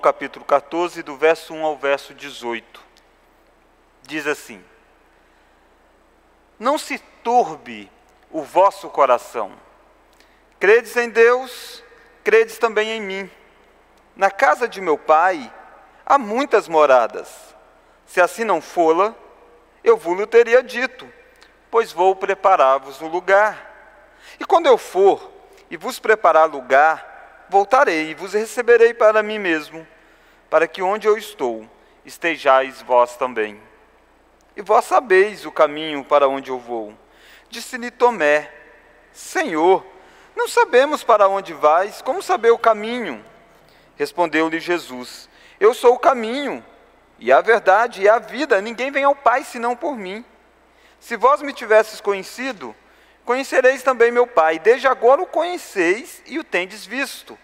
capítulo 14, do verso 1 ao verso 18. Diz assim: Não se turbe o vosso coração. Credes em Deus, credes também em mim. Na casa de meu pai há muitas moradas. Se assim não fola, eu vos teria dito, pois vou preparar-vos o lugar. E quando eu for e vos preparar lugar, voltarei e vos receberei para mim mesmo, para que onde eu estou estejais vós também. E vós sabeis o caminho para onde eu vou. Disse-lhe Tomé: Senhor, não sabemos para onde vais, como saber o caminho? Respondeu-lhe Jesus: Eu sou o caminho, e a verdade e a vida, ninguém vem ao Pai senão por mim. Se vós me tivesses conhecido, conhecereis também meu Pai. Desde agora o conheceis e o tendes visto.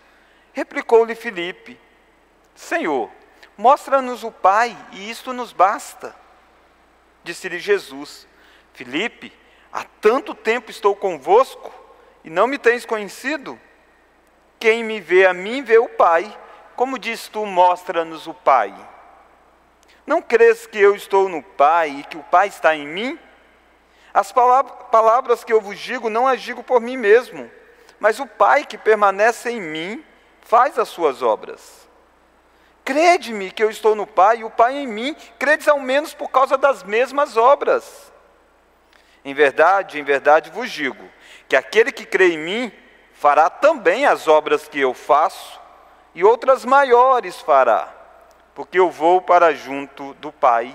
Replicou-lhe Filipe: Senhor, mostra-nos o Pai, e isto nos basta. Disse-lhe Jesus: Filipe, há tanto tempo estou convosco e não me tens conhecido? Quem me vê a mim vê o Pai. Como diz tu, mostra-nos o Pai. Não crês que eu estou no Pai e que o Pai está em mim? As palavras que eu vos digo não as digo por mim mesmo, mas o Pai que permanece em mim faz as suas obras. Crede-me que eu estou no Pai e o Pai em mim, credes ao menos por causa das mesmas obras. Em verdade, em verdade vos digo, que aquele que crê em mim fará também as obras que eu faço, e outras maiores fará porque eu vou para junto do Pai.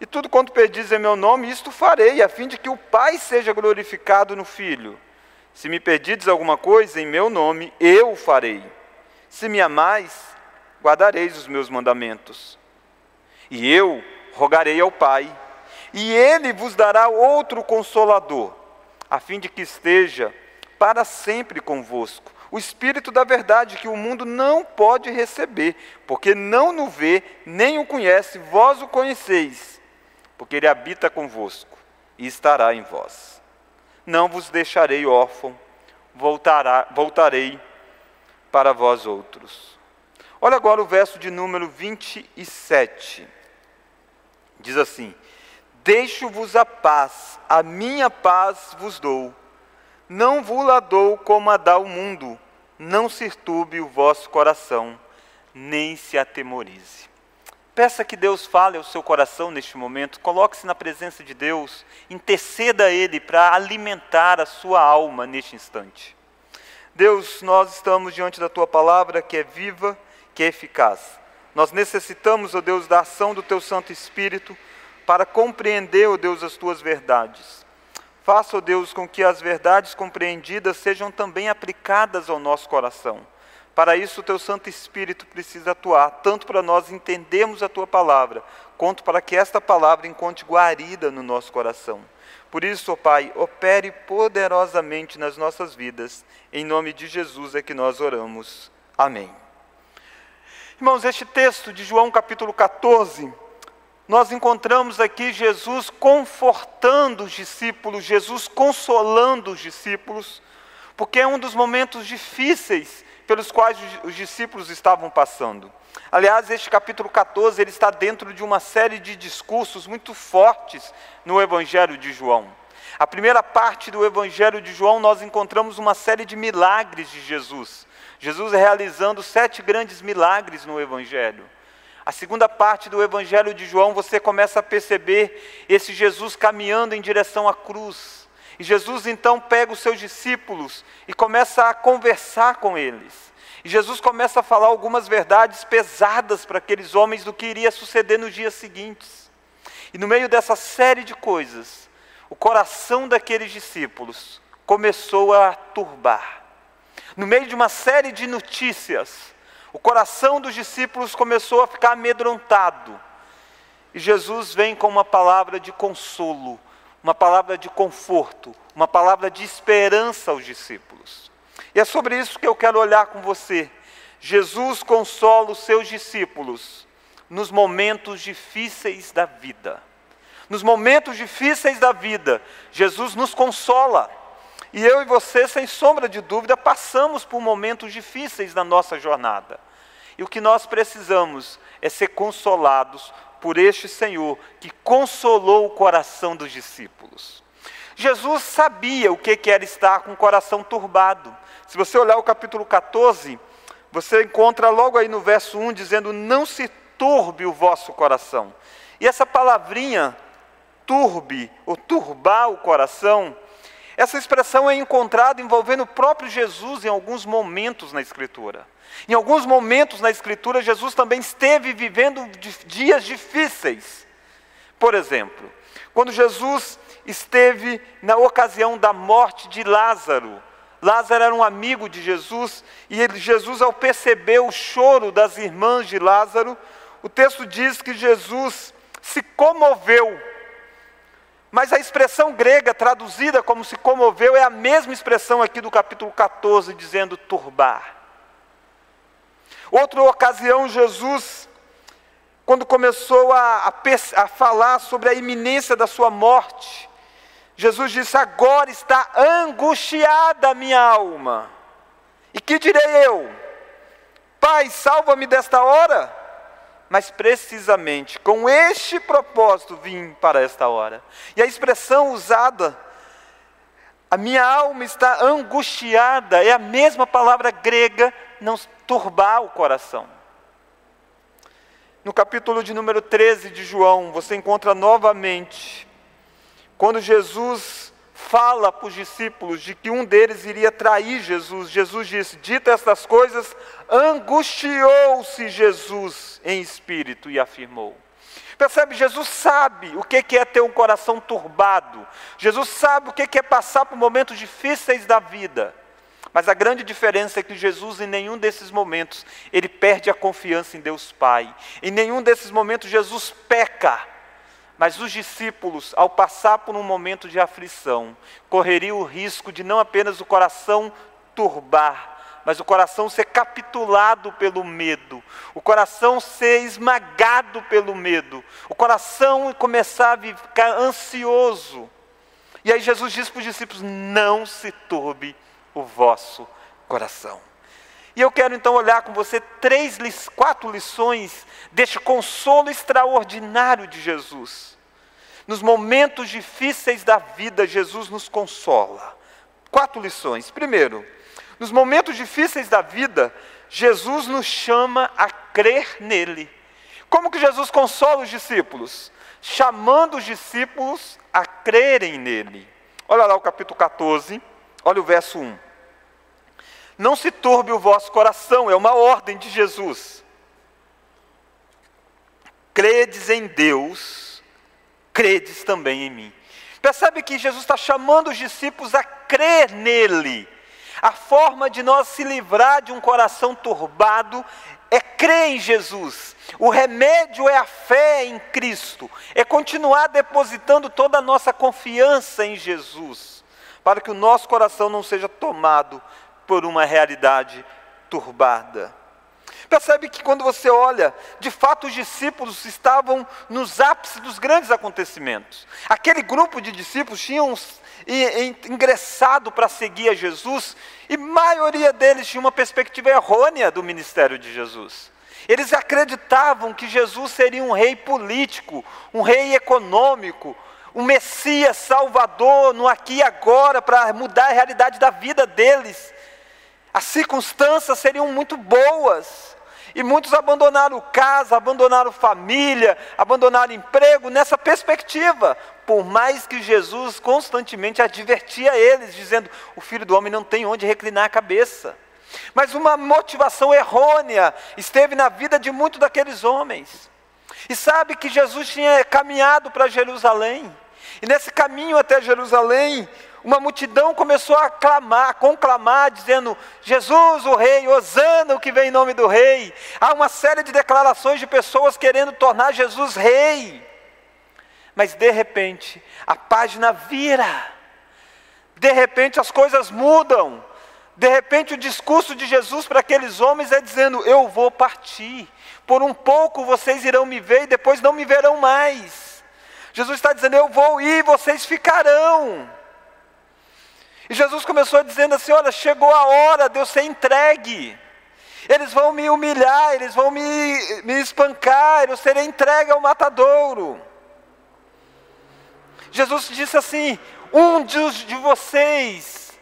E tudo quanto pedis em meu nome, isto farei, a fim de que o Pai seja glorificado no Filho. Se me pedides alguma coisa em meu nome, eu o farei. Se me amais, guardareis os meus mandamentos. E eu rogarei ao Pai, e ele vos dará outro consolador, a fim de que esteja para sempre convosco o Espírito da verdade que o mundo não pode receber, porque não o vê, nem o conhece, vós o conheceis, porque ele habita convosco e estará em vós. Não vos deixarei órfão, voltará, voltarei para vós outros. Olha agora o verso de número 27. Diz assim: Deixo-vos a paz, a minha paz vos dou. Não vos la dou como a dá o mundo não se turbe o vosso coração, nem se atemorize. Peça que Deus fale ao seu coração neste momento, coloque-se na presença de Deus, interceda a Ele para alimentar a sua alma neste instante. Deus, nós estamos diante da Tua palavra que é viva, que eficaz. Nós necessitamos, ó oh Deus, da ação do Teu Santo Espírito para compreender, ó oh Deus, as Tuas verdades. Faça, ó Deus, com que as verdades compreendidas sejam também aplicadas ao nosso coração. Para isso, o teu Santo Espírito precisa atuar, tanto para nós entendermos a tua palavra, quanto para que esta palavra encontre guarida no nosso coração. Por isso, ó Pai, opere poderosamente nas nossas vidas. Em nome de Jesus é que nós oramos. Amém. Irmãos, este texto de João capítulo 14 nós encontramos aqui Jesus confortando os discípulos, Jesus consolando os discípulos, porque é um dos momentos difíceis pelos quais os discípulos estavam passando. Aliás, este capítulo 14 ele está dentro de uma série de discursos muito fortes no Evangelho de João. A primeira parte do Evangelho de João nós encontramos uma série de milagres de Jesus. Jesus realizando sete grandes milagres no Evangelho. A segunda parte do Evangelho de João, você começa a perceber esse Jesus caminhando em direção à cruz. E Jesus então pega os seus discípulos e começa a conversar com eles. E Jesus começa a falar algumas verdades pesadas para aqueles homens do que iria suceder nos dias seguintes. E no meio dessa série de coisas, o coração daqueles discípulos começou a turbar. No meio de uma série de notícias, o coração dos discípulos começou a ficar amedrontado. E Jesus vem com uma palavra de consolo, uma palavra de conforto, uma palavra de esperança aos discípulos. E é sobre isso que eu quero olhar com você. Jesus consola os seus discípulos nos momentos difíceis da vida. Nos momentos difíceis da vida, Jesus nos consola. E eu e você, sem sombra de dúvida, passamos por momentos difíceis na nossa jornada. E o que nós precisamos é ser consolados por este Senhor que consolou o coração dos discípulos. Jesus sabia o que era estar com o coração turbado. Se você olhar o capítulo 14, você encontra logo aí no verso 1 dizendo: Não se turbe o vosso coração. E essa palavrinha, turbe, ou turbar o coração, essa expressão é encontrada envolvendo o próprio Jesus em alguns momentos na Escritura. Em alguns momentos na Escritura, Jesus também esteve vivendo dias difíceis. Por exemplo, quando Jesus esteve na ocasião da morte de Lázaro, Lázaro era um amigo de Jesus, e ele, Jesus, ao perceber o choro das irmãs de Lázaro, o texto diz que Jesus se comoveu. Mas a expressão grega traduzida como se comoveu é a mesma expressão aqui do capítulo 14, dizendo turbar. Outra ocasião, Jesus, quando começou a, a, a falar sobre a iminência da sua morte, Jesus disse: Agora está angustiada a minha alma. E que direi eu? Pai, salva-me desta hora. Mas precisamente com este propósito vim para esta hora. E a expressão usada, a minha alma está angustiada, é a mesma palavra grega, não turbar o coração. No capítulo de número 13 de João, você encontra novamente quando Jesus fala para os discípulos de que um deles iria trair Jesus, Jesus disse: Dita estas coisas, angustiou-se Jesus em espírito e afirmou. Percebe? Jesus sabe o que é ter um coração turbado, Jesus sabe o que é passar por momentos difíceis da vida. Mas a grande diferença é que Jesus, em nenhum desses momentos, ele perde a confiança em Deus Pai. Em nenhum desses momentos, Jesus peca mas os discípulos, ao passar por um momento de aflição, correriam o risco de não apenas o coração turbar, mas o coração ser capitulado pelo medo, o coração ser esmagado pelo medo, o coração começar a ficar ansioso. E aí Jesus diz para os discípulos: não se turbe o vosso coração. E eu quero então olhar com você três, quatro lições deste consolo extraordinário de Jesus. Nos momentos difíceis da vida, Jesus nos consola. Quatro lições. Primeiro, nos momentos difíceis da vida, Jesus nos chama a crer nele. Como que Jesus consola os discípulos? Chamando os discípulos a crerem nele. Olha lá o capítulo 14, olha o verso 1. Não se turbe o vosso coração, é uma ordem de Jesus. Credes em Deus, credes também em mim. Percebe que Jesus está chamando os discípulos a crer nele. A forma de nós se livrar de um coração turbado é crer em Jesus. O remédio é a fé em Cristo, é continuar depositando toda a nossa confiança em Jesus, para que o nosso coração não seja tomado por uma realidade turbada. Percebe que quando você olha, de fato os discípulos estavam nos ápices dos grandes acontecimentos. Aquele grupo de discípulos tinham ingressado para seguir a Jesus e a maioria deles tinha uma perspectiva errônea do ministério de Jesus. Eles acreditavam que Jesus seria um rei político, um rei econômico, um Messias salvador no aqui e agora para mudar a realidade da vida deles. As circunstâncias seriam muito boas. E muitos abandonaram casa, abandonaram família, abandonaram emprego nessa perspectiva. Por mais que Jesus constantemente advertia eles, dizendo: o filho do homem não tem onde reclinar a cabeça. Mas uma motivação errônea esteve na vida de muitos daqueles homens. E sabe que Jesus tinha caminhado para Jerusalém. E nesse caminho até Jerusalém, uma multidão começou a clamar, conclamar, dizendo: Jesus, o Rei, Osana, o que vem em nome do Rei. Há uma série de declarações de pessoas querendo tornar Jesus Rei. Mas de repente, a página vira, de repente as coisas mudam, de repente o discurso de Jesus para aqueles homens é dizendo: Eu vou partir, por um pouco vocês irão me ver e depois não me verão mais. Jesus está dizendo: Eu vou ir, vocês ficarão. E Jesus começou dizendo assim: Olha, chegou a hora de eu ser entregue. Eles vão me humilhar, eles vão me, me espancar, eu serei entregue ao matadouro. Jesus disse assim: um de vocês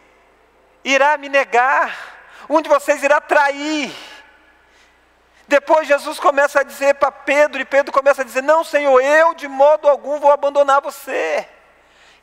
irá me negar, um de vocês irá trair. Depois Jesus começa a dizer para Pedro, e Pedro começa a dizer: Não, Senhor, eu de modo algum vou abandonar você.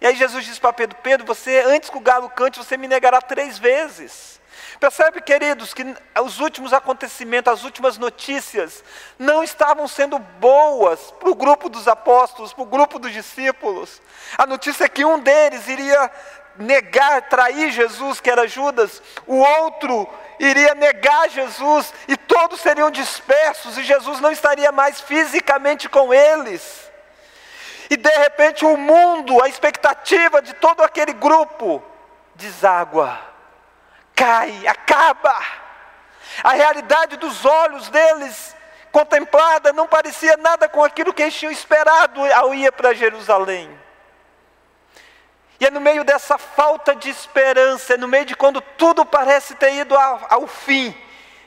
E aí Jesus diz para Pedro: Pedro, você, antes que o galo cante, você me negará três vezes. Percebe, queridos, que os últimos acontecimentos, as últimas notícias, não estavam sendo boas para o grupo dos apóstolos, para o grupo dos discípulos. A notícia é que um deles iria negar, trair Jesus, que era Judas, o outro iria negar Jesus, e todos seriam dispersos, e Jesus não estaria mais fisicamente com eles. E de repente o mundo, a expectativa de todo aquele grupo, deságua cai, acaba. A realidade dos olhos deles contemplada não parecia nada com aquilo que eles tinham esperado ao ir para Jerusalém. E é no meio dessa falta de esperança, é no meio de quando tudo parece ter ido ao, ao fim,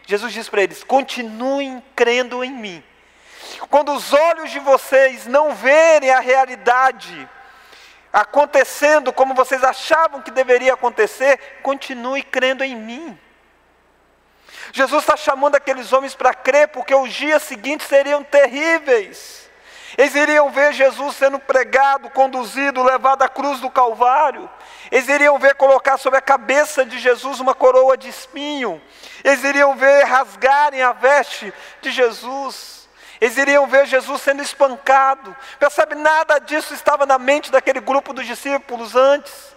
Jesus diz para eles: continuem crendo em mim. Quando os olhos de vocês não verem a realidade, acontecendo como vocês achavam que deveria acontecer, continue crendo em mim. Jesus está chamando aqueles homens para crer, porque os dias seguintes seriam terríveis. Eles iriam ver Jesus sendo pregado, conduzido, levado à cruz do Calvário. Eles iriam ver colocar sobre a cabeça de Jesus uma coroa de espinho. Eles iriam ver rasgarem a veste de Jesus. Eles iriam ver Jesus sendo espancado. Percebe? Nada disso estava na mente daquele grupo dos discípulos antes.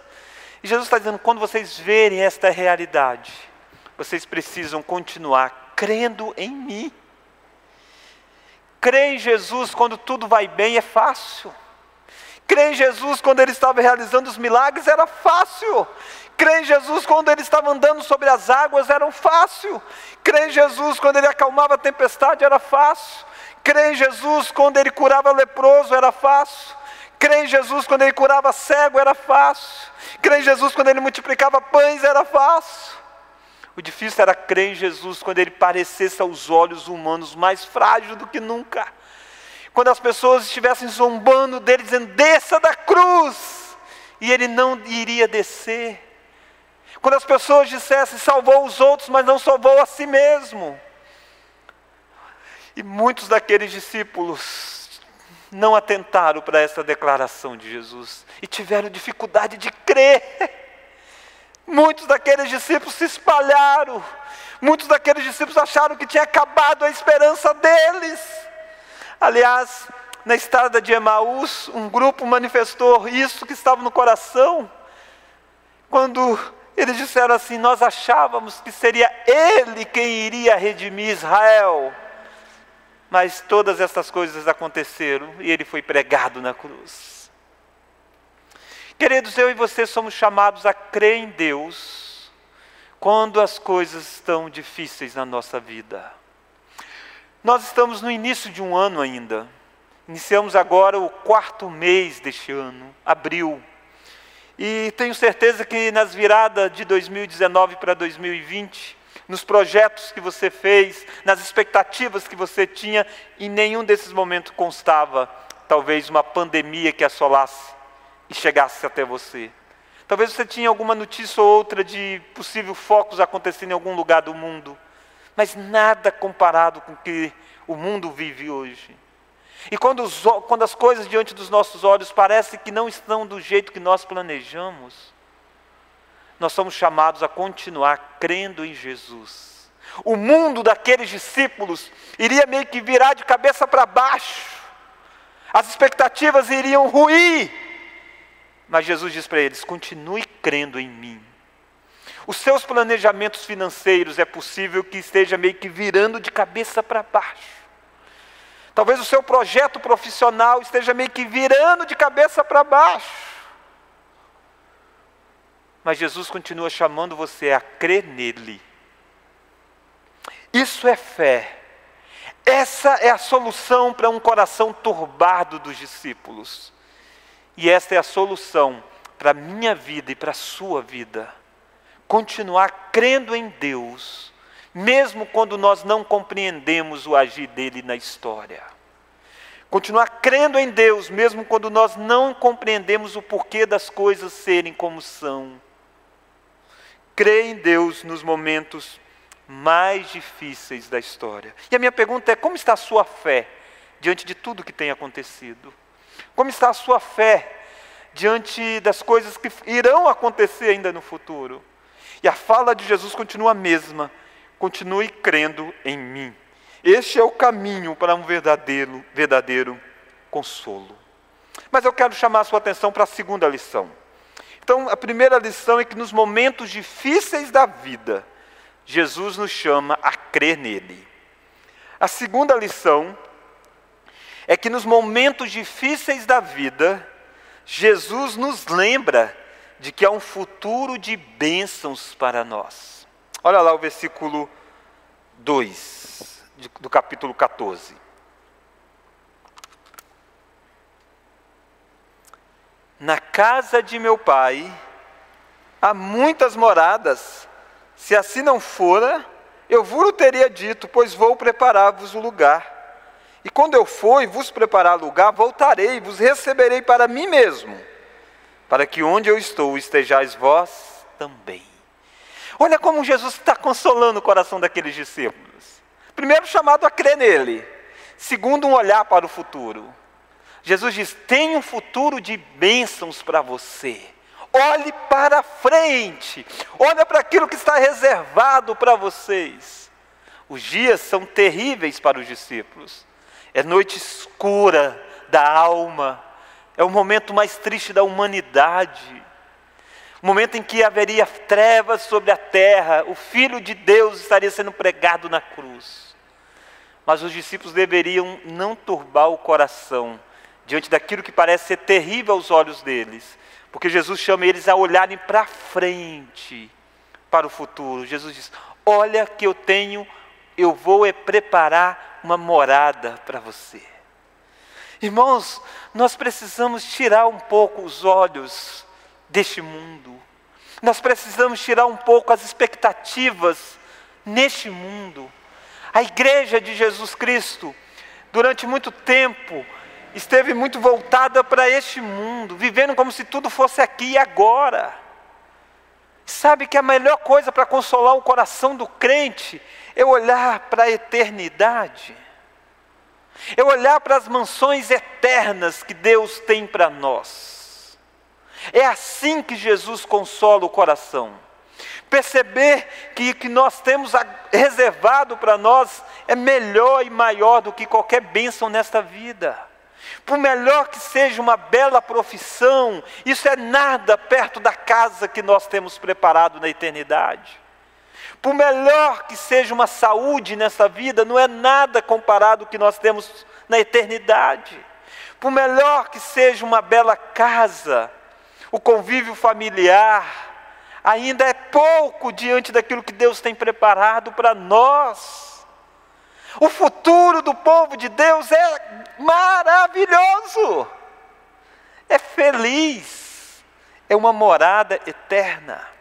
E Jesus está dizendo: quando vocês verem esta realidade, vocês precisam continuar crendo em mim. Crer em Jesus quando tudo vai bem é fácil. Crer em Jesus quando ele estava realizando os milagres era fácil. Crer em Jesus quando ele estava andando sobre as águas era fácil. Crer em Jesus quando ele acalmava a tempestade era fácil. Crer em Jesus quando ele curava leproso era fácil. Crer em Jesus quando ele curava cego era fácil. Crer em Jesus quando ele multiplicava pães era fácil. O difícil era crer em Jesus quando ele parecesse aos olhos humanos mais frágil do que nunca. Quando as pessoas estivessem zombando dele, dizendo: desça da cruz, e ele não iria descer. Quando as pessoas dissessem: salvou os outros, mas não salvou a si mesmo. E muitos daqueles discípulos não atentaram para essa declaração de Jesus e tiveram dificuldade de crer. Muitos daqueles discípulos se espalharam, muitos daqueles discípulos acharam que tinha acabado a esperança deles. Aliás, na estrada de Emaús, um grupo manifestou isso que estava no coração, quando eles disseram assim: Nós achávamos que seria Ele quem iria redimir Israel. Mas todas essas coisas aconteceram e ele foi pregado na cruz. Queridos, eu e você somos chamados a crer em Deus quando as coisas estão difíceis na nossa vida. Nós estamos no início de um ano ainda. Iniciamos agora o quarto mês deste ano, abril. E tenho certeza que nas viradas de 2019 para 2020, nos projetos que você fez, nas expectativas que você tinha, em nenhum desses momentos constava talvez uma pandemia que assolasse e chegasse até você. Talvez você tinha alguma notícia ou outra de possível focos acontecendo em algum lugar do mundo, mas nada comparado com o que o mundo vive hoje. E quando, os, quando as coisas diante dos nossos olhos parecem que não estão do jeito que nós planejamos, nós somos chamados a continuar crendo em Jesus. O mundo daqueles discípulos iria meio que virar de cabeça para baixo, as expectativas iriam ruir, mas Jesus diz para eles: continue crendo em mim. Os seus planejamentos financeiros é possível que esteja meio que virando de cabeça para baixo. Talvez o seu projeto profissional esteja meio que virando de cabeça para baixo. Mas Jesus continua chamando você a crer nele. Isso é fé. Essa é a solução para um coração turbado dos discípulos. E esta é a solução para a minha vida e para a sua vida. Continuar crendo em Deus, mesmo quando nós não compreendemos o agir dele na história. Continuar crendo em Deus, mesmo quando nós não compreendemos o porquê das coisas serem como são. Crer em Deus nos momentos mais difíceis da história. E a minha pergunta é: como está a sua fé diante de tudo que tem acontecido? Como está a sua fé diante das coisas que irão acontecer ainda no futuro? E a fala de Jesus continua a mesma: continue crendo em mim. Este é o caminho para um verdadeiro, verdadeiro consolo. Mas eu quero chamar a sua atenção para a segunda lição. Então, a primeira lição é que nos momentos difíceis da vida, Jesus nos chama a crer nele. A segunda lição é que nos momentos difíceis da vida, Jesus nos lembra de que há um futuro de bênçãos para nós. Olha lá o versículo 2 do capítulo 14. Na casa de meu pai há muitas moradas, se assim não fora, eu vos teria dito, pois vou preparar-vos o lugar. E quando eu for e vos preparar lugar, voltarei e vos receberei para mim mesmo, para que onde eu estou estejais vós também. Olha como Jesus está consolando o coração daqueles discípulos. Primeiro, chamado a crer nele. Segundo, um olhar para o futuro. Jesus diz: tem um futuro de bênçãos para você. Olhe para frente, olha para aquilo que está reservado para vocês. Os dias são terríveis para os discípulos é noite escura da alma, é o momento mais triste da humanidade, o momento em que haveria trevas sobre a terra, o Filho de Deus estaria sendo pregado na cruz. Mas os discípulos deveriam não turbar o coração diante daquilo que parece ser terrível aos olhos deles, porque Jesus chama eles a olharem para frente, para o futuro. Jesus diz: Olha que eu tenho, eu vou é preparar uma morada para você. Irmãos, nós precisamos tirar um pouco os olhos deste mundo, nós precisamos tirar um pouco as expectativas neste mundo. A igreja de Jesus Cristo, durante muito tempo, esteve muito voltada para este mundo, vivendo como se tudo fosse aqui e agora. Sabe que a melhor coisa para consolar o coração do crente é olhar para a eternidade, é olhar para as mansões eternas que Deus tem para nós. É assim que Jesus consola o coração. Perceber que o que nós temos reservado para nós é melhor e maior do que qualquer bênção nesta vida. Por melhor que seja uma bela profissão, isso é nada perto da casa que nós temos preparado na eternidade. Por melhor que seja uma saúde nessa vida, não é nada comparado ao que nós temos na eternidade. Por melhor que seja uma bela casa, o convívio familiar, ainda é pouco diante daquilo que Deus tem preparado para nós. O futuro do povo de Deus é maravilhoso, é feliz, é uma morada eterna.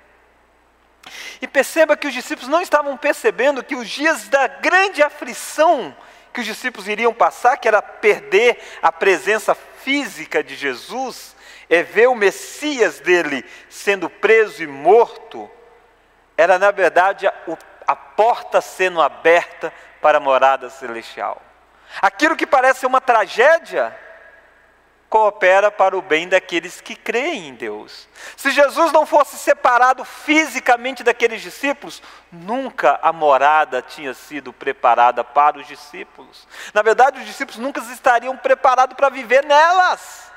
E perceba que os discípulos não estavam percebendo que os dias da grande aflição que os discípulos iriam passar, que era perder a presença física de Jesus, é ver o Messias dele sendo preso e morto, era na verdade a, a porta sendo aberta para a morada celestial. Aquilo que parece uma tragédia, coopera para o bem daqueles que creem em Deus. Se Jesus não fosse separado fisicamente daqueles discípulos, nunca a morada tinha sido preparada para os discípulos. Na verdade, os discípulos nunca estariam preparados para viver nelas.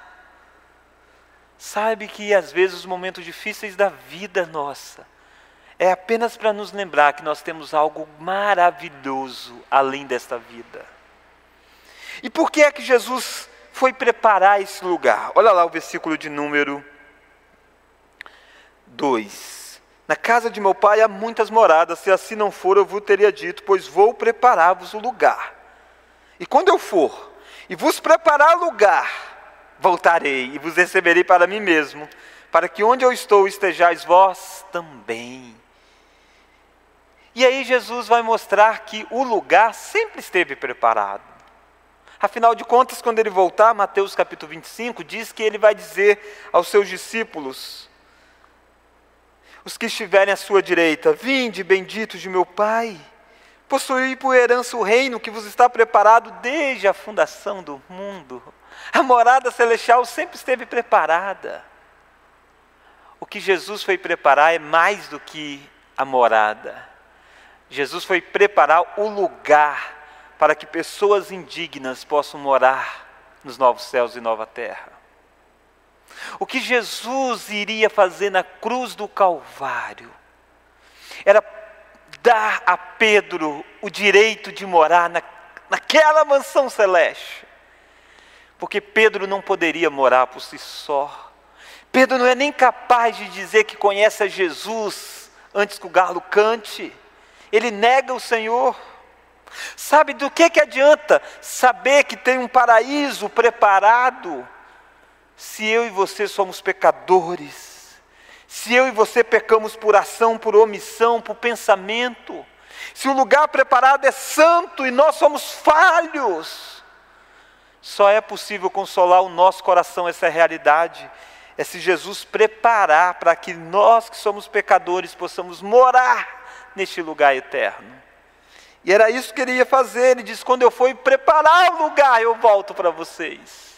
Sabe que às vezes os momentos difíceis da vida nossa é apenas para nos lembrar que nós temos algo maravilhoso além desta vida. E por que é que Jesus foi preparar esse lugar. Olha lá o versículo de número 2. Na casa de meu pai há muitas moradas, se assim não for, eu vos teria dito, pois vou preparar-vos o lugar. E quando eu for e vos preparar lugar, voltarei e vos receberei para mim mesmo, para que onde eu estou estejais vós também. E aí Jesus vai mostrar que o lugar sempre esteve preparado. Afinal de contas, quando ele voltar, Mateus capítulo 25 diz que ele vai dizer aos seus discípulos: Os que estiverem à sua direita, vinde, benditos de meu Pai, possuí por herança o reino que vos está preparado desde a fundação do mundo. A morada celestial sempre esteve preparada. O que Jesus foi preparar é mais do que a morada. Jesus foi preparar o lugar para que pessoas indignas possam morar nos novos céus e nova terra. O que Jesus iria fazer na cruz do Calvário era dar a Pedro o direito de morar na, naquela mansão celeste. Porque Pedro não poderia morar por si só. Pedro não é nem capaz de dizer que conhece a Jesus antes que o galo cante. Ele nega o Senhor. Sabe do que, que adianta saber que tem um paraíso preparado se eu e você somos pecadores? Se eu e você pecamos por ação, por omissão, por pensamento? Se o lugar preparado é santo e nós somos falhos? Só é possível consolar o nosso coração essa realidade é se Jesus preparar para que nós que somos pecadores possamos morar neste lugar eterno. E era isso que ele ia fazer. Ele disse: quando eu for preparar o lugar, eu volto para vocês.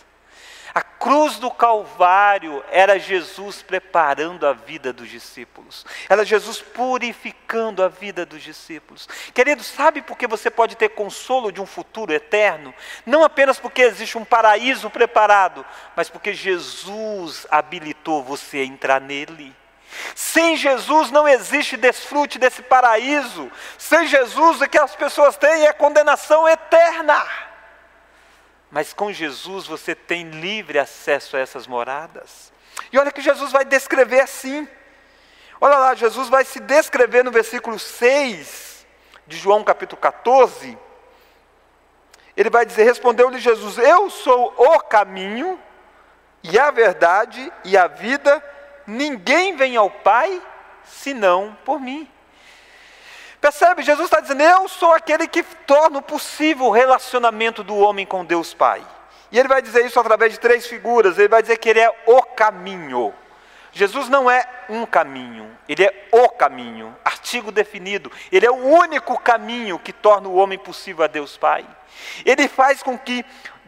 A cruz do Calvário era Jesus preparando a vida dos discípulos, era Jesus purificando a vida dos discípulos. Querido, sabe por que você pode ter consolo de um futuro eterno? Não apenas porque existe um paraíso preparado, mas porque Jesus habilitou você a entrar nele. Sem Jesus não existe desfrute desse paraíso. Sem Jesus o que as pessoas têm é condenação eterna. Mas com Jesus você tem livre acesso a essas moradas. E olha que Jesus vai descrever assim. Olha lá, Jesus vai se descrever no versículo 6 de João capítulo 14. Ele vai dizer: Respondeu-lhe Jesus: Eu sou o caminho, e a verdade e a vida ninguém vem ao Pai senão por mim. Percebe? Jesus está dizendo: Eu sou aquele que torna possível o relacionamento do homem com Deus Pai. E ele vai dizer isso através de três figuras. Ele vai dizer que ele é o caminho. Jesus não é um caminho, ele é o caminho, artigo definido. Ele é o único caminho que torna o homem possível a Deus Pai. Ele faz com que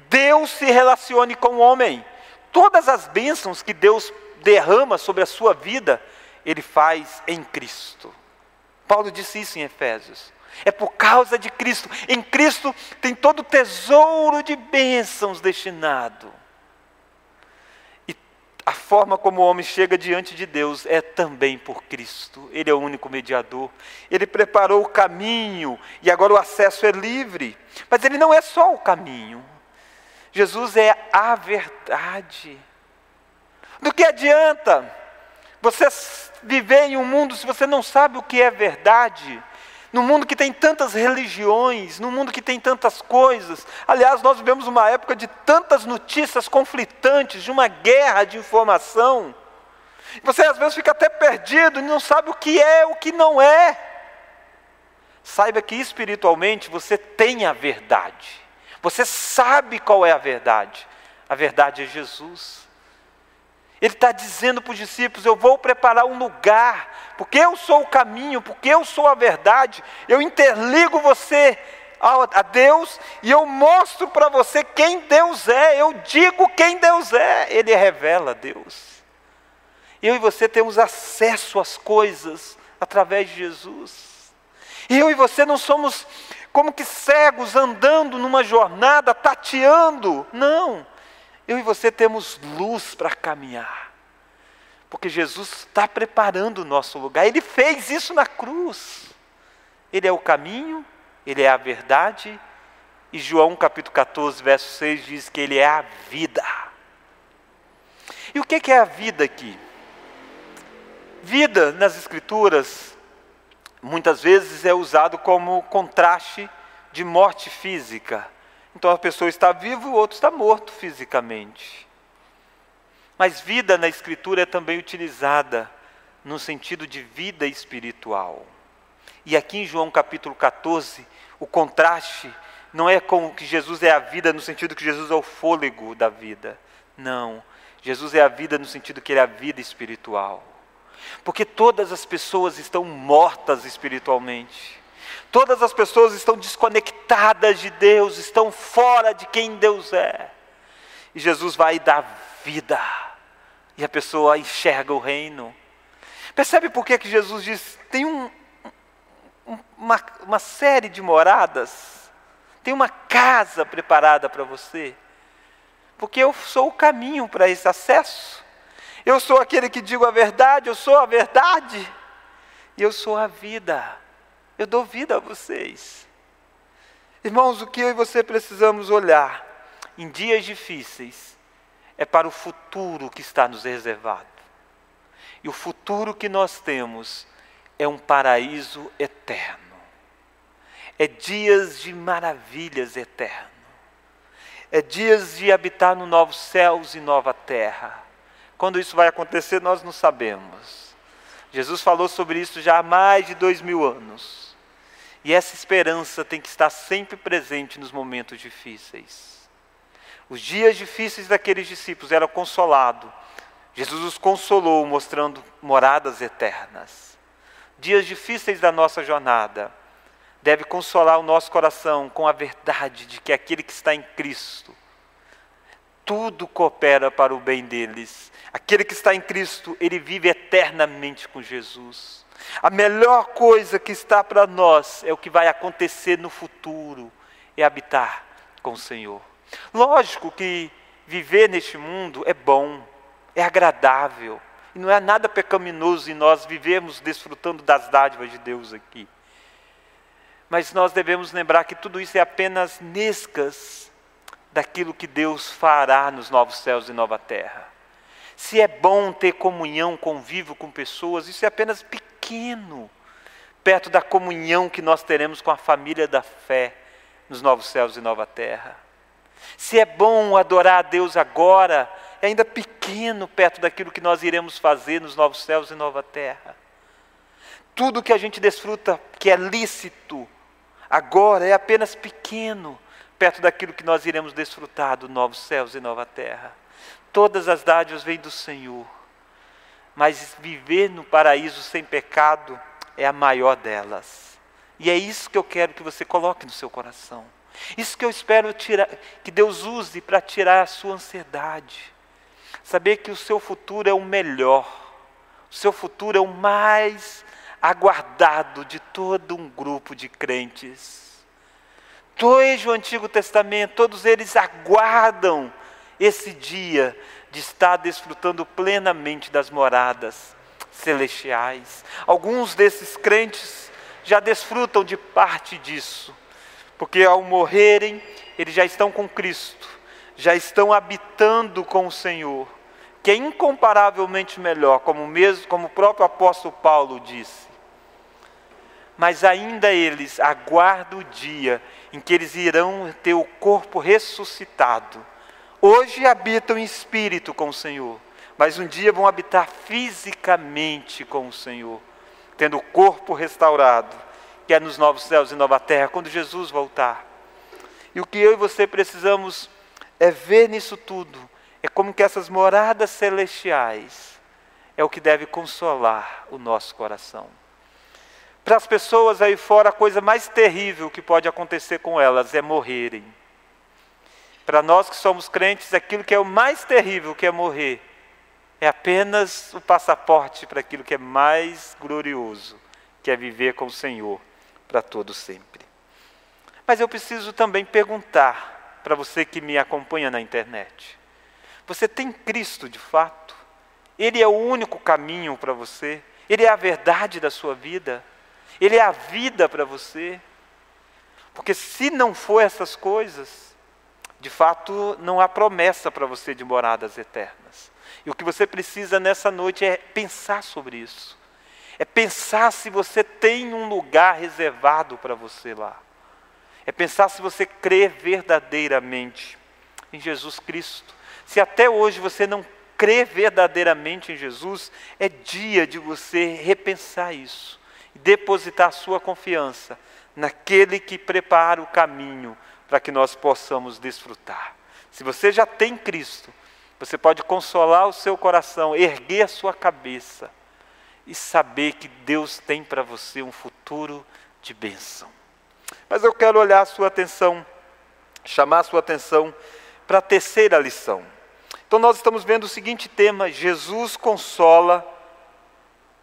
Deus se relacione com o homem. Todas as bênçãos que Deus derrama sobre a sua vida, ele faz em Cristo. Paulo disse isso em Efésios. É por causa de Cristo. Em Cristo tem todo o tesouro de bênçãos destinado. E a forma como o homem chega diante de Deus é também por Cristo. Ele é o único mediador. Ele preparou o caminho e agora o acesso é livre. Mas ele não é só o caminho. Jesus é a verdade. Do que adianta você viver em um mundo se você não sabe o que é verdade? No mundo que tem tantas religiões, no mundo que tem tantas coisas. Aliás, nós vivemos uma época de tantas notícias conflitantes, de uma guerra de informação. Você às vezes fica até perdido e não sabe o que é, o que não é. Saiba que espiritualmente você tem a verdade. Você sabe qual é a verdade. A verdade é Jesus. Ele está dizendo para os discípulos: Eu vou preparar um lugar, porque eu sou o caminho, porque eu sou a verdade. Eu interligo você a Deus e eu mostro para você quem Deus é. Eu digo quem Deus é. Ele revela Deus. Eu e você temos acesso às coisas através de Jesus. Eu e você não somos como que cegos andando numa jornada, tateando. Não. Eu e você temos luz para caminhar, porque Jesus está preparando o nosso lugar, Ele fez isso na cruz. Ele é o caminho, Ele é a verdade, e João capítulo 14, verso 6 diz que Ele é a vida. E o que é a vida aqui? Vida nas Escrituras, muitas vezes é usado como contraste de morte física. Então a pessoa está viva e o outro está morto fisicamente. Mas vida na Escritura é também utilizada no sentido de vida espiritual. E aqui em João capítulo 14, o contraste não é com que Jesus é a vida no sentido que Jesus é o fôlego da vida. Não. Jesus é a vida no sentido que ele é a vida espiritual. Porque todas as pessoas estão mortas espiritualmente. Todas as pessoas estão desconectadas de Deus, estão fora de quem Deus é. E Jesus vai dar vida. E a pessoa enxerga o reino. Percebe por que, que Jesus diz: tem um, uma, uma série de moradas, tem uma casa preparada para você, porque eu sou o caminho para esse acesso. Eu sou aquele que digo a verdade, eu sou a verdade, e eu sou a vida. Eu dou vida a vocês. Irmãos, o que eu e você precisamos olhar em dias difíceis é para o futuro que está nos reservado. E o futuro que nós temos é um paraíso eterno. É dias de maravilhas eterno. É dias de habitar no novos céus e nova terra. Quando isso vai acontecer, nós não sabemos. Jesus falou sobre isso já há mais de dois mil anos. E essa esperança tem que estar sempre presente nos momentos difíceis. Os dias difíceis daqueles discípulos eram consolados. Jesus os consolou, mostrando moradas eternas. Dias difíceis da nossa jornada deve consolar o nosso coração com a verdade de que aquele que está em Cristo, tudo coopera para o bem deles. Aquele que está em Cristo, ele vive eternamente com Jesus. A melhor coisa que está para nós é o que vai acontecer no futuro, é habitar com o Senhor. Lógico que viver neste mundo é bom, é agradável, e não é nada pecaminoso em nós vivermos desfrutando das dádivas de Deus aqui. Mas nós devemos lembrar que tudo isso é apenas nescas daquilo que Deus fará nos novos céus e nova terra. Se é bom ter comunhão, convívio com pessoas, isso é apenas pequeno, perto da comunhão que nós teremos com a família da fé nos novos céus e nova terra. Se é bom adorar a Deus agora, é ainda pequeno perto daquilo que nós iremos fazer nos novos céus e nova terra. Tudo que a gente desfruta que é lícito agora é apenas pequeno perto daquilo que nós iremos desfrutar dos novos céus e nova terra. Todas as dádivas vêm do Senhor, mas viver no paraíso sem pecado é a maior delas. E é isso que eu quero que você coloque no seu coração. Isso que eu espero tirar, que Deus use para tirar a sua ansiedade. Saber que o seu futuro é o melhor, o seu futuro é o mais aguardado de todo um grupo de crentes. Desde o Antigo Testamento, todos eles aguardam esse dia de estar desfrutando plenamente das moradas celestiais. Alguns desses crentes já desfrutam de parte disso porque ao morrerem, eles já estão com Cristo, já estão habitando com o Senhor, que é incomparavelmente melhor, como mesmo como o próprio apóstolo Paulo disse. Mas ainda eles aguardam o dia em que eles irão ter o corpo ressuscitado. Hoje habitam em espírito com o Senhor, mas um dia vão habitar fisicamente com o Senhor, tendo o corpo restaurado que é nos novos céus e nova terra, quando Jesus voltar. E o que eu e você precisamos é ver nisso tudo, é como que essas moradas celestiais é o que deve consolar o nosso coração. Para as pessoas aí fora, a coisa mais terrível que pode acontecer com elas é morrerem. Para nós que somos crentes, aquilo que é o mais terrível que é morrer é apenas o passaporte para aquilo que é mais glorioso, que é viver com o Senhor para todo sempre. Mas eu preciso também perguntar para você que me acompanha na internet: você tem Cristo de fato? Ele é o único caminho para você? Ele é a verdade da sua vida? Ele é a vida para você? Porque se não for essas coisas, de fato não há promessa para você de moradas eternas. E o que você precisa nessa noite é pensar sobre isso é pensar se você tem um lugar reservado para você lá. É pensar se você crê verdadeiramente em Jesus Cristo. Se até hoje você não crê verdadeiramente em Jesus, é dia de você repensar isso e depositar sua confiança naquele que prepara o caminho para que nós possamos desfrutar. Se você já tem Cristo, você pode consolar o seu coração, erguer a sua cabeça e saber que Deus tem para você um futuro de bênção. Mas eu quero olhar a sua atenção, chamar a sua atenção para a terceira lição. Então nós estamos vendo o seguinte tema: Jesus consola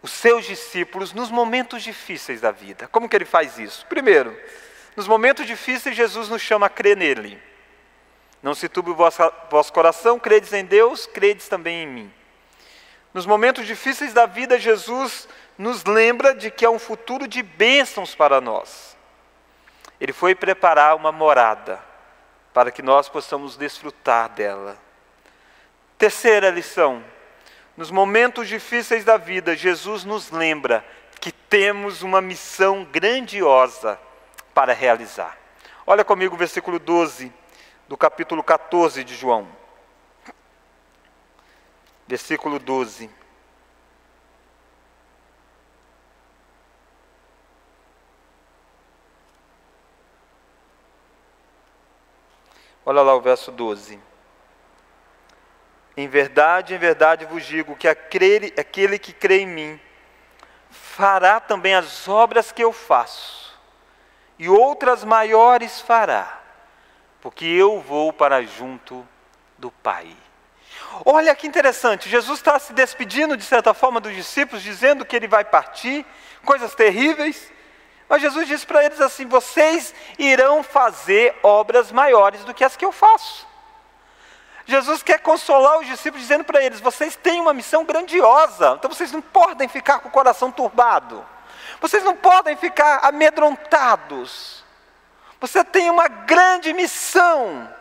os seus discípulos nos momentos difíceis da vida. Como que ele faz isso? Primeiro, nos momentos difíceis, Jesus nos chama a crer nele. Não se turbe o vosso, coração, credes em Deus, credes também em mim. Nos momentos difíceis da vida, Jesus nos lembra de que há um futuro de bênçãos para nós. Ele foi preparar uma morada para que nós possamos desfrutar dela. Terceira lição: nos momentos difíceis da vida, Jesus nos lembra que temos uma missão grandiosa para realizar. Olha comigo o versículo 12 do capítulo 14 de João. Versículo 12. Olha lá o verso 12. Em verdade, em verdade vos digo que aquele, aquele que crê em mim fará também as obras que eu faço, e outras maiores fará, porque eu vou para junto do Pai. Olha que interessante, Jesus está se despedindo de certa forma dos discípulos, dizendo que ele vai partir, coisas terríveis, mas Jesus disse para eles assim: vocês irão fazer obras maiores do que as que eu faço. Jesus quer consolar os discípulos, dizendo para eles: vocês têm uma missão grandiosa, então vocês não podem ficar com o coração turbado, vocês não podem ficar amedrontados. Você tem uma grande missão.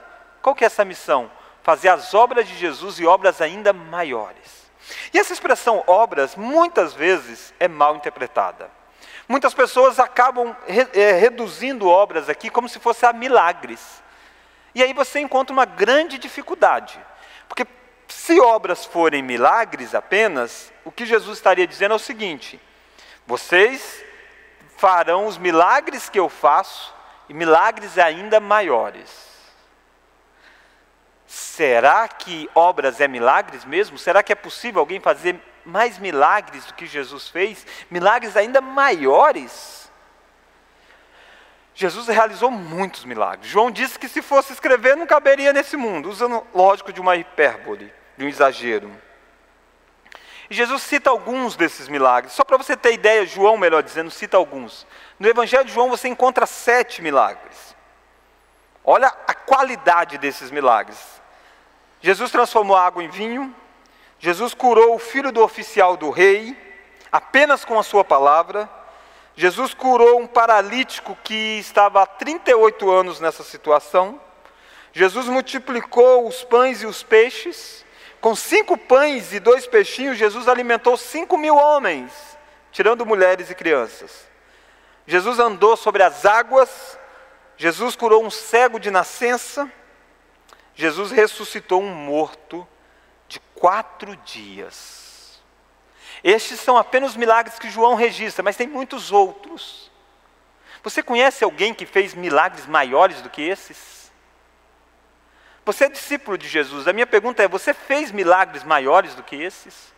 Qual que é essa missão? Fazer as obras de Jesus e obras ainda maiores. E essa expressão obras, muitas vezes, é mal interpretada. Muitas pessoas acabam re, é, reduzindo obras aqui como se fosse a milagres. E aí você encontra uma grande dificuldade. Porque se obras forem milagres apenas, o que Jesus estaria dizendo é o seguinte: vocês farão os milagres que eu faço e milagres ainda maiores. Será que obras é milagres mesmo? Será que é possível alguém fazer mais milagres do que Jesus fez? Milagres ainda maiores? Jesus realizou muitos milagres. João disse que se fosse escrever não caberia nesse mundo, usando, lógico, de uma hipérbole, de um exagero. E Jesus cita alguns desses milagres. Só para você ter ideia, João, melhor dizendo, cita alguns. No Evangelho de João você encontra sete milagres. Olha a qualidade desses milagres. Jesus transformou água em vinho. Jesus curou o filho do oficial do rei, apenas com a sua palavra. Jesus curou um paralítico que estava há 38 anos nessa situação. Jesus multiplicou os pães e os peixes. Com cinco pães e dois peixinhos, Jesus alimentou cinco mil homens, tirando mulheres e crianças. Jesus andou sobre as águas. Jesus curou um cego de nascença. Jesus ressuscitou um morto de quatro dias. Estes são apenas milagres que João registra, mas tem muitos outros. Você conhece alguém que fez milagres maiores do que esses? Você é discípulo de Jesus. A minha pergunta é: você fez milagres maiores do que esses?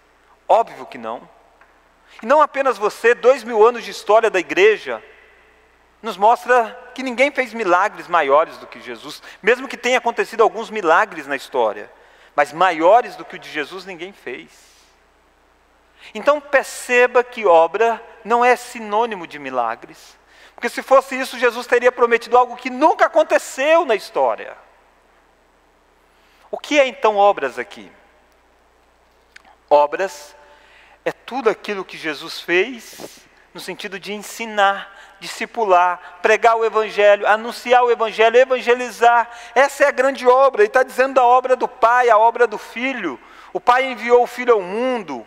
Óbvio que não. E não apenas você, dois mil anos de história da igreja nos mostra que ninguém fez milagres maiores do que Jesus, mesmo que tenha acontecido alguns milagres na história, mas maiores do que o de Jesus ninguém fez. Então perceba que obra não é sinônimo de milagres. Porque se fosse isso, Jesus teria prometido algo que nunca aconteceu na história. O que é então obras aqui? Obras é tudo aquilo que Jesus fez no sentido de ensinar, discipular, pregar o Evangelho, anunciar o Evangelho, evangelizar. Essa é a grande obra. Ele está dizendo da obra do Pai, a obra do Filho. O Pai enviou o Filho ao mundo,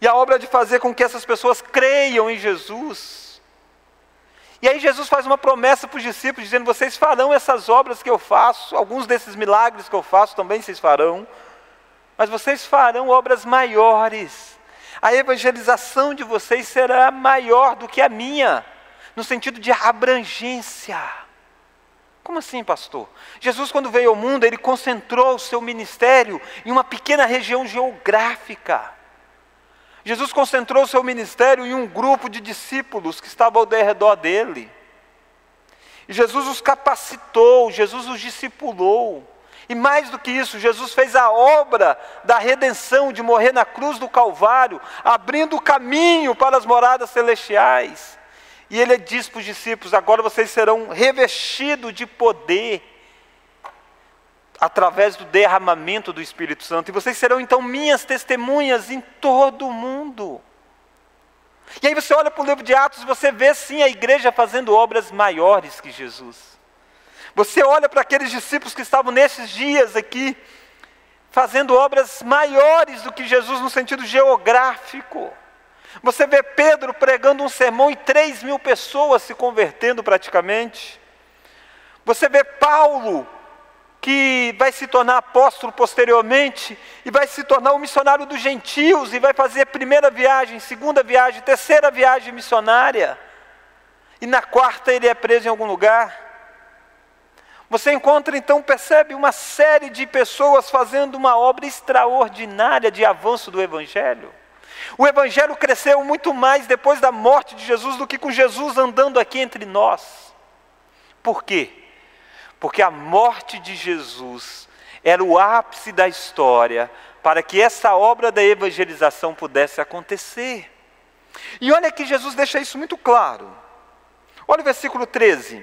e a obra de fazer com que essas pessoas creiam em Jesus. E aí Jesus faz uma promessa para os discípulos, dizendo: Vocês farão essas obras que eu faço, alguns desses milagres que eu faço também vocês farão, mas vocês farão obras maiores. A evangelização de vocês será maior do que a minha, no sentido de abrangência. Como assim, pastor? Jesus, quando veio ao mundo, ele concentrou o seu ministério em uma pequena região geográfica. Jesus concentrou seu ministério em um grupo de discípulos que estavam ao redor dele. E Jesus os capacitou, Jesus os discipulou. E mais do que isso, Jesus fez a obra da redenção, de morrer na cruz do Calvário, abrindo o caminho para as moradas celestiais. E ele diz para os discípulos: agora vocês serão revestidos de poder através do derramamento do Espírito Santo, e vocês serão então minhas testemunhas em todo o mundo. E aí você olha para o livro de Atos e você vê sim a igreja fazendo obras maiores que Jesus. Você olha para aqueles discípulos que estavam nesses dias aqui, fazendo obras maiores do que Jesus no sentido geográfico. Você vê Pedro pregando um sermão e três mil pessoas se convertendo praticamente. Você vê Paulo que vai se tornar apóstolo posteriormente e vai se tornar um missionário dos gentios e vai fazer primeira viagem, segunda viagem, terceira viagem missionária. E na quarta ele é preso em algum lugar. Você encontra então, percebe uma série de pessoas fazendo uma obra extraordinária de avanço do evangelho. O evangelho cresceu muito mais depois da morte de Jesus do que com Jesus andando aqui entre nós. Por quê? Porque a morte de Jesus era o ápice da história para que essa obra da evangelização pudesse acontecer. E olha que Jesus deixa isso muito claro. Olha o versículo 13,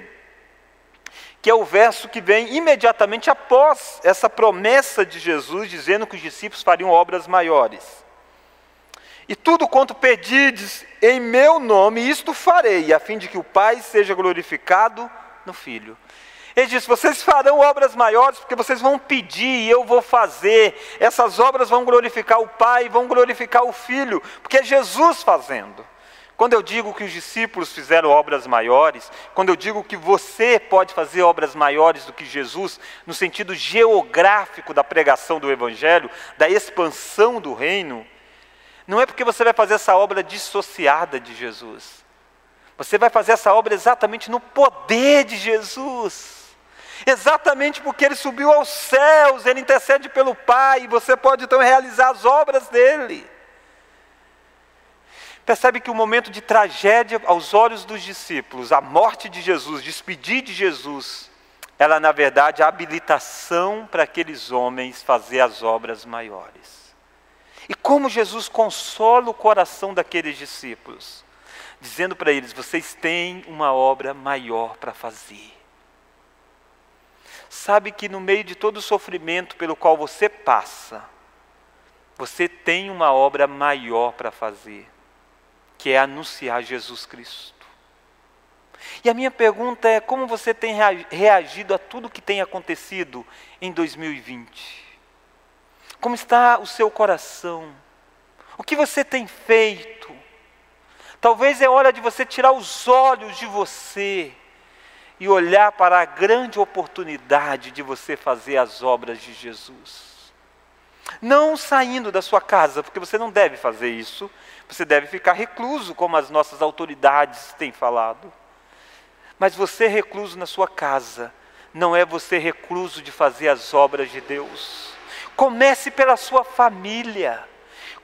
que é o verso que vem imediatamente após essa promessa de Jesus, dizendo que os discípulos fariam obras maiores. E tudo quanto pedides em meu nome, isto farei, a fim de que o Pai seja glorificado no Filho. Ele diz: vocês farão obras maiores porque vocês vão pedir e eu vou fazer. Essas obras vão glorificar o Pai, vão glorificar o Filho, porque é Jesus fazendo. Quando eu digo que os discípulos fizeram obras maiores, quando eu digo que você pode fazer obras maiores do que Jesus, no sentido geográfico da pregação do Evangelho, da expansão do reino, não é porque você vai fazer essa obra dissociada de Jesus. Você vai fazer essa obra exatamente no poder de Jesus. Exatamente porque ele subiu aos céus, ele intercede pelo Pai, e você pode então realizar as obras dele. Percebe que o momento de tragédia aos olhos dos discípulos, a morte de Jesus, despedir de Jesus, ela na verdade é a habilitação para aqueles homens fazer as obras maiores. E como Jesus consola o coração daqueles discípulos, dizendo para eles: vocês têm uma obra maior para fazer sabe que no meio de todo o sofrimento pelo qual você passa, você tem uma obra maior para fazer, que é anunciar Jesus Cristo. E a minha pergunta é: como você tem reagido a tudo que tem acontecido em 2020? Como está o seu coração? O que você tem feito? Talvez é hora de você tirar os olhos de você e olhar para a grande oportunidade de você fazer as obras de Jesus. Não saindo da sua casa, porque você não deve fazer isso, você deve ficar recluso, como as nossas autoridades têm falado. Mas você recluso na sua casa, não é você recluso de fazer as obras de Deus. Comece pela sua família.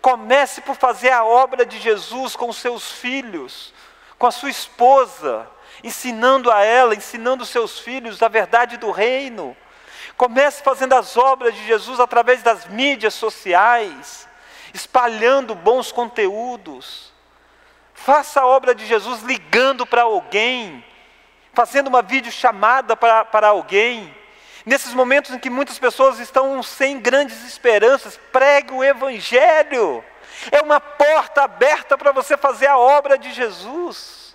Comece por fazer a obra de Jesus com seus filhos, com a sua esposa, ensinando a ela, ensinando seus filhos a verdade do reino. Comece fazendo as obras de Jesus através das mídias sociais, espalhando bons conteúdos. Faça a obra de Jesus ligando para alguém, fazendo uma videochamada para, para alguém. Nesses momentos em que muitas pessoas estão sem grandes esperanças, pregue o Evangelho. É uma porta aberta para você fazer a obra de Jesus.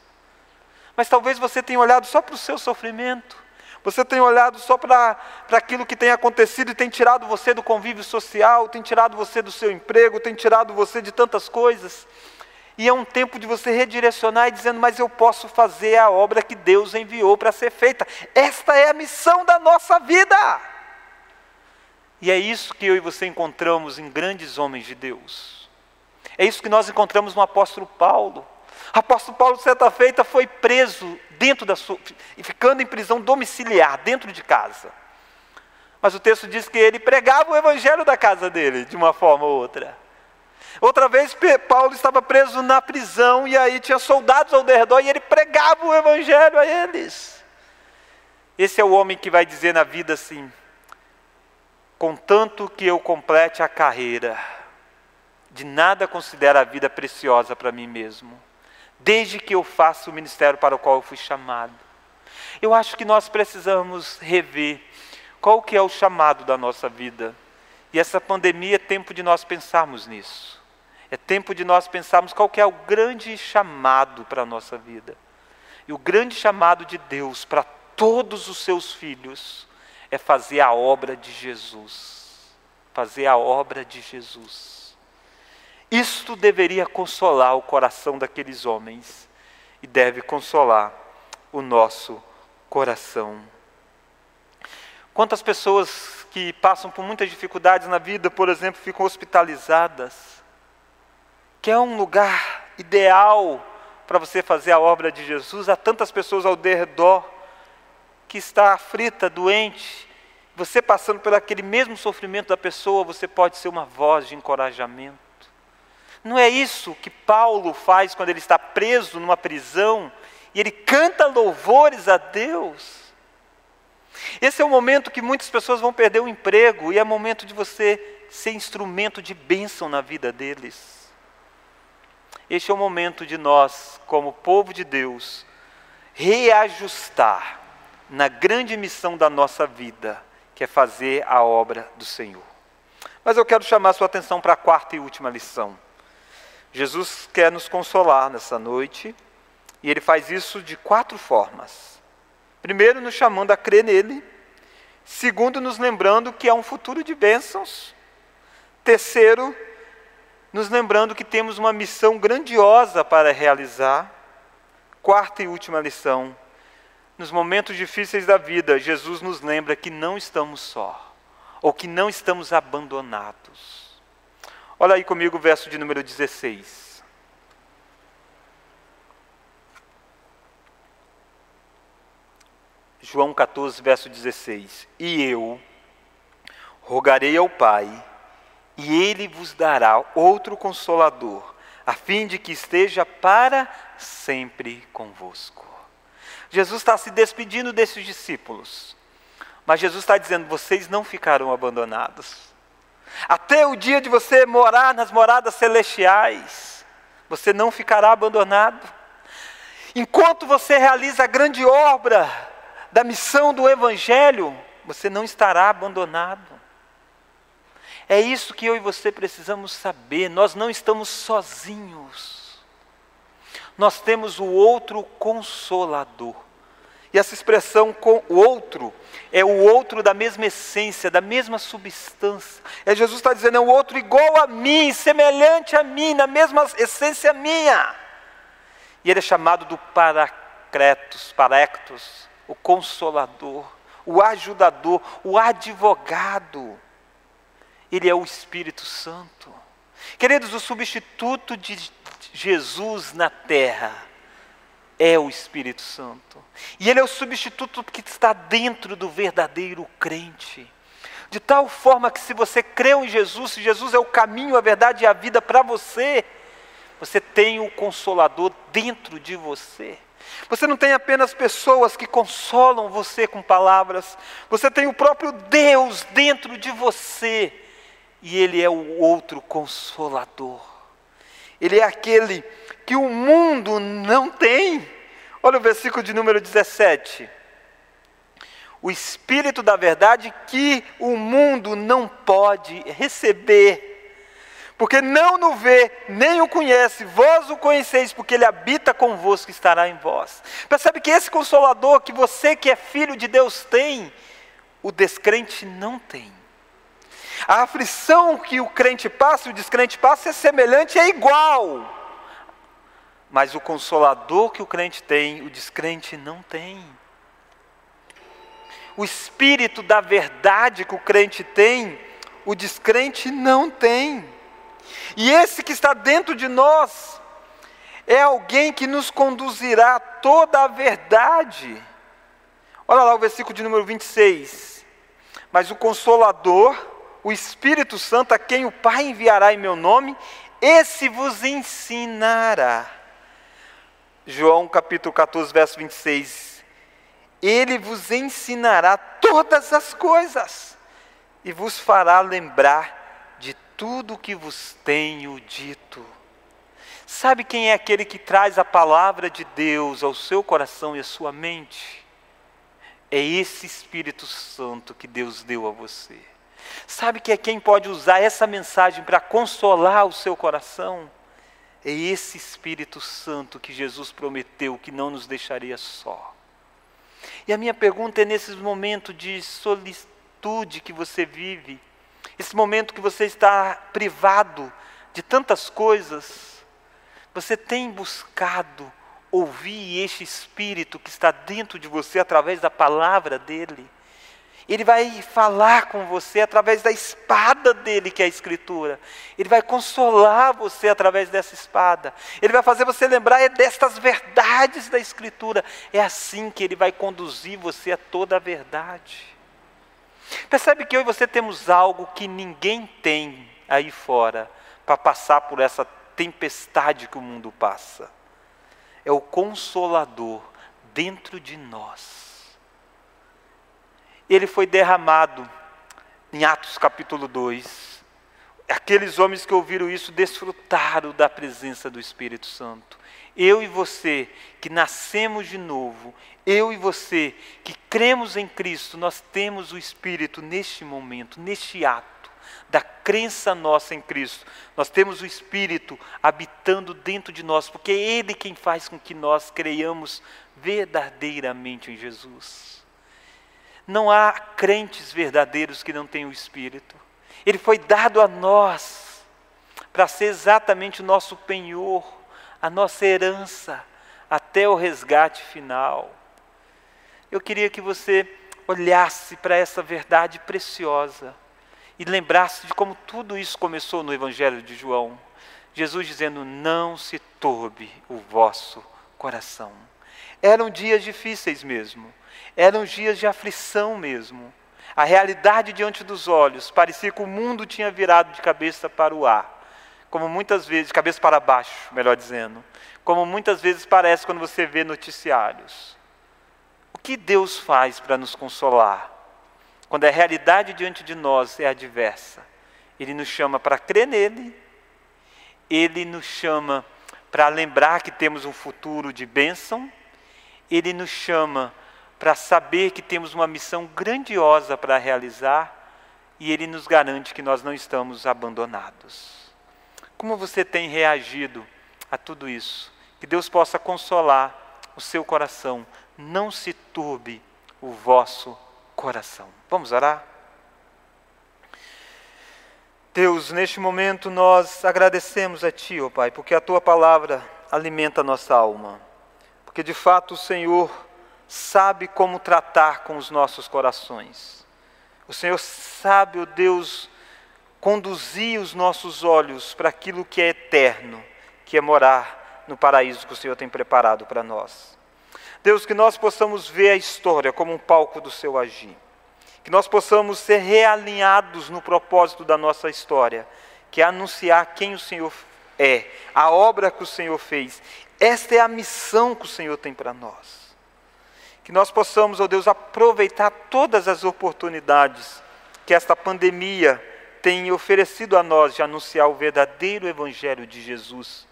Mas talvez você tenha olhado só para o seu sofrimento, você tenha olhado só para, para aquilo que tem acontecido e tem tirado você do convívio social, tem tirado você do seu emprego, tem tirado você de tantas coisas. E é um tempo de você redirecionar e dizendo, mas eu posso fazer a obra que Deus enviou para ser feita. Esta é a missão da nossa vida. E é isso que eu e você encontramos em grandes homens de Deus. É isso que nós encontramos no apóstolo Paulo. Apóstolo Paulo, certa feita, foi preso dentro da sua, ficando em prisão domiciliar, dentro de casa. Mas o texto diz que ele pregava o evangelho da casa dele, de uma forma ou outra. Outra vez, Paulo estava preso na prisão e aí tinha soldados ao redor e ele pregava o evangelho a eles. Esse é o homem que vai dizer na vida assim: contanto que eu complete a carreira, de nada considero a vida preciosa para mim mesmo, desde que eu faça o ministério para o qual eu fui chamado. Eu acho que nós precisamos rever qual que é o chamado da nossa vida. E essa pandemia é tempo de nós pensarmos nisso. É tempo de nós pensarmos qual que é o grande chamado para a nossa vida. E o grande chamado de Deus para todos os seus filhos é fazer a obra de Jesus. Fazer a obra de Jesus. Isto deveria consolar o coração daqueles homens e deve consolar o nosso coração. Quantas pessoas que passam por muitas dificuldades na vida, por exemplo, ficam hospitalizadas, que é um lugar ideal para você fazer a obra de Jesus, há tantas pessoas ao redor que está aflita, doente, você passando por aquele mesmo sofrimento da pessoa, você pode ser uma voz de encorajamento. Não é isso que Paulo faz quando ele está preso numa prisão e ele canta louvores a Deus. Esse é o momento que muitas pessoas vão perder o emprego e é momento de você ser instrumento de bênção na vida deles. Este é o momento de nós, como povo de Deus, reajustar na grande missão da nossa vida, que é fazer a obra do Senhor. Mas eu quero chamar sua atenção para a quarta e última lição. Jesus quer nos consolar nessa noite, e ele faz isso de quatro formas. Primeiro, nos chamando a crer nele. Segundo, nos lembrando que há um futuro de bênçãos. Terceiro, nos lembrando que temos uma missão grandiosa para realizar. Quarta e última lição. Nos momentos difíceis da vida, Jesus nos lembra que não estamos só, ou que não estamos abandonados. Olha aí comigo o verso de número 16. João 14, verso 16: E eu rogarei ao Pai, e ele vos dará outro consolador, a fim de que esteja para sempre convosco. Jesus está se despedindo desses discípulos, mas Jesus está dizendo: vocês não ficarão abandonados. Até o dia de você morar nas moradas celestiais, você não ficará abandonado. Enquanto você realiza a grande obra da missão do Evangelho, você não estará abandonado. É isso que eu e você precisamos saber. Nós não estamos sozinhos. Nós temos o outro consolador. E essa expressão com o outro é o outro da mesma essência, da mesma substância. É Jesus está dizendo, é o outro igual a mim, semelhante a mim, na mesma essência minha. E ele é chamado do Paracretos, Parectos, o consolador, o ajudador, o advogado. Ele é o Espírito Santo. Queridos, o substituto de Jesus na terra é o Espírito Santo. E ele é o substituto que está dentro do verdadeiro crente. De tal forma que, se você creu em Jesus, se Jesus é o caminho, a verdade e a vida para você, você tem o Consolador dentro de você. Você não tem apenas pessoas que consolam você com palavras, você tem o próprio Deus dentro de você, e Ele é o outro consolador. Ele é aquele que o mundo não tem. Olha o versículo de número 17. O Espírito da verdade que o mundo não pode receber porque não o vê, nem o conhece, vós o conheceis, porque ele habita convosco e estará em vós. Percebe que esse consolador que você que é filho de Deus tem, o descrente não tem. A aflição que o crente passa e o descrente passa é semelhante, é igual. Mas o consolador que o crente tem, o descrente não tem. O espírito da verdade que o crente tem, o descrente não tem. E esse que está dentro de nós é alguém que nos conduzirá a toda a verdade. Olha lá o versículo de número 26. Mas o Consolador, o Espírito Santo, a quem o Pai enviará em meu nome, esse vos ensinará. João capítulo 14, verso 26. Ele vos ensinará todas as coisas e vos fará lembrar de tudo que vos tenho dito. Sabe quem é aquele que traz a palavra de Deus ao seu coração e à sua mente? É esse Espírito Santo que Deus deu a você. Sabe que é quem pode usar essa mensagem para consolar o seu coração? É esse Espírito Santo que Jesus prometeu que não nos deixaria só. E a minha pergunta é nesses momentos de solicitude que você vive, esse momento que você está privado de tantas coisas, você tem buscado ouvir este Espírito que está dentro de você através da palavra dele? Ele vai falar com você através da espada dele, que é a Escritura. Ele vai consolar você através dessa espada. Ele vai fazer você lembrar é destas verdades da Escritura. É assim que ele vai conduzir você a toda a verdade. Percebe que eu e você temos algo que ninguém tem aí fora para passar por essa tempestade que o mundo passa. É o Consolador dentro de nós ele foi derramado em Atos capítulo 2. Aqueles homens que ouviram isso desfrutaram da presença do Espírito Santo. Eu e você que nascemos de novo, eu e você que cremos em Cristo, nós temos o Espírito neste momento, neste ato da crença nossa em Cristo. Nós temos o Espírito habitando dentro de nós, porque é Ele quem faz com que nós creiamos verdadeiramente em Jesus. Não há crentes verdadeiros que não tenham o Espírito. Ele foi dado a nós para ser exatamente o nosso penhor, a nossa herança, até o resgate final. Eu queria que você olhasse para essa verdade preciosa e lembrasse de como tudo isso começou no Evangelho de João. Jesus dizendo: Não se turbe o vosso coração. Eram dias difíceis mesmo. Eram dias de aflição mesmo. A realidade diante dos olhos parecia que o mundo tinha virado de cabeça para o ar, como muitas vezes, de cabeça para baixo, melhor dizendo, como muitas vezes parece quando você vê noticiários. O que Deus faz para nos consolar? Quando a realidade diante de nós é adversa, Ele nos chama para crer nele, Ele nos chama para lembrar que temos um futuro de bênção, Ele nos chama saber que temos uma missão grandiosa para realizar e Ele nos garante que nós não estamos abandonados. Como você tem reagido a tudo isso? Que Deus possa consolar o seu coração, não se turbe o vosso coração. Vamos orar? Deus, neste momento nós agradecemos a Ti, ó oh Pai, porque a Tua palavra alimenta a nossa alma. Porque de fato o Senhor sabe como tratar com os nossos corações. O Senhor sabe, o oh Deus, conduzir os nossos olhos para aquilo que é eterno, que é morar no paraíso que o Senhor tem preparado para nós. Deus, que nós possamos ver a história como um palco do seu agir. Que nós possamos ser realinhados no propósito da nossa história, que é anunciar quem o Senhor é, a obra que o Senhor fez. Esta é a missão que o Senhor tem para nós. Que nós possamos, ó oh Deus, aproveitar todas as oportunidades que esta pandemia tem oferecido a nós de anunciar o verdadeiro Evangelho de Jesus,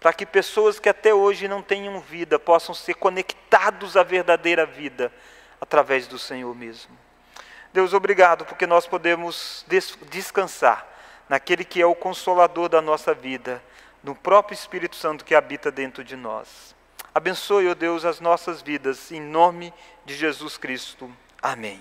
para que pessoas que até hoje não tenham vida possam ser conectados à verdadeira vida através do Senhor mesmo. Deus, obrigado, porque nós podemos descansar naquele que é o consolador da nossa vida, no próprio Espírito Santo que habita dentro de nós. Abençoe, ó Deus, as nossas vidas, em nome de Jesus Cristo. Amém.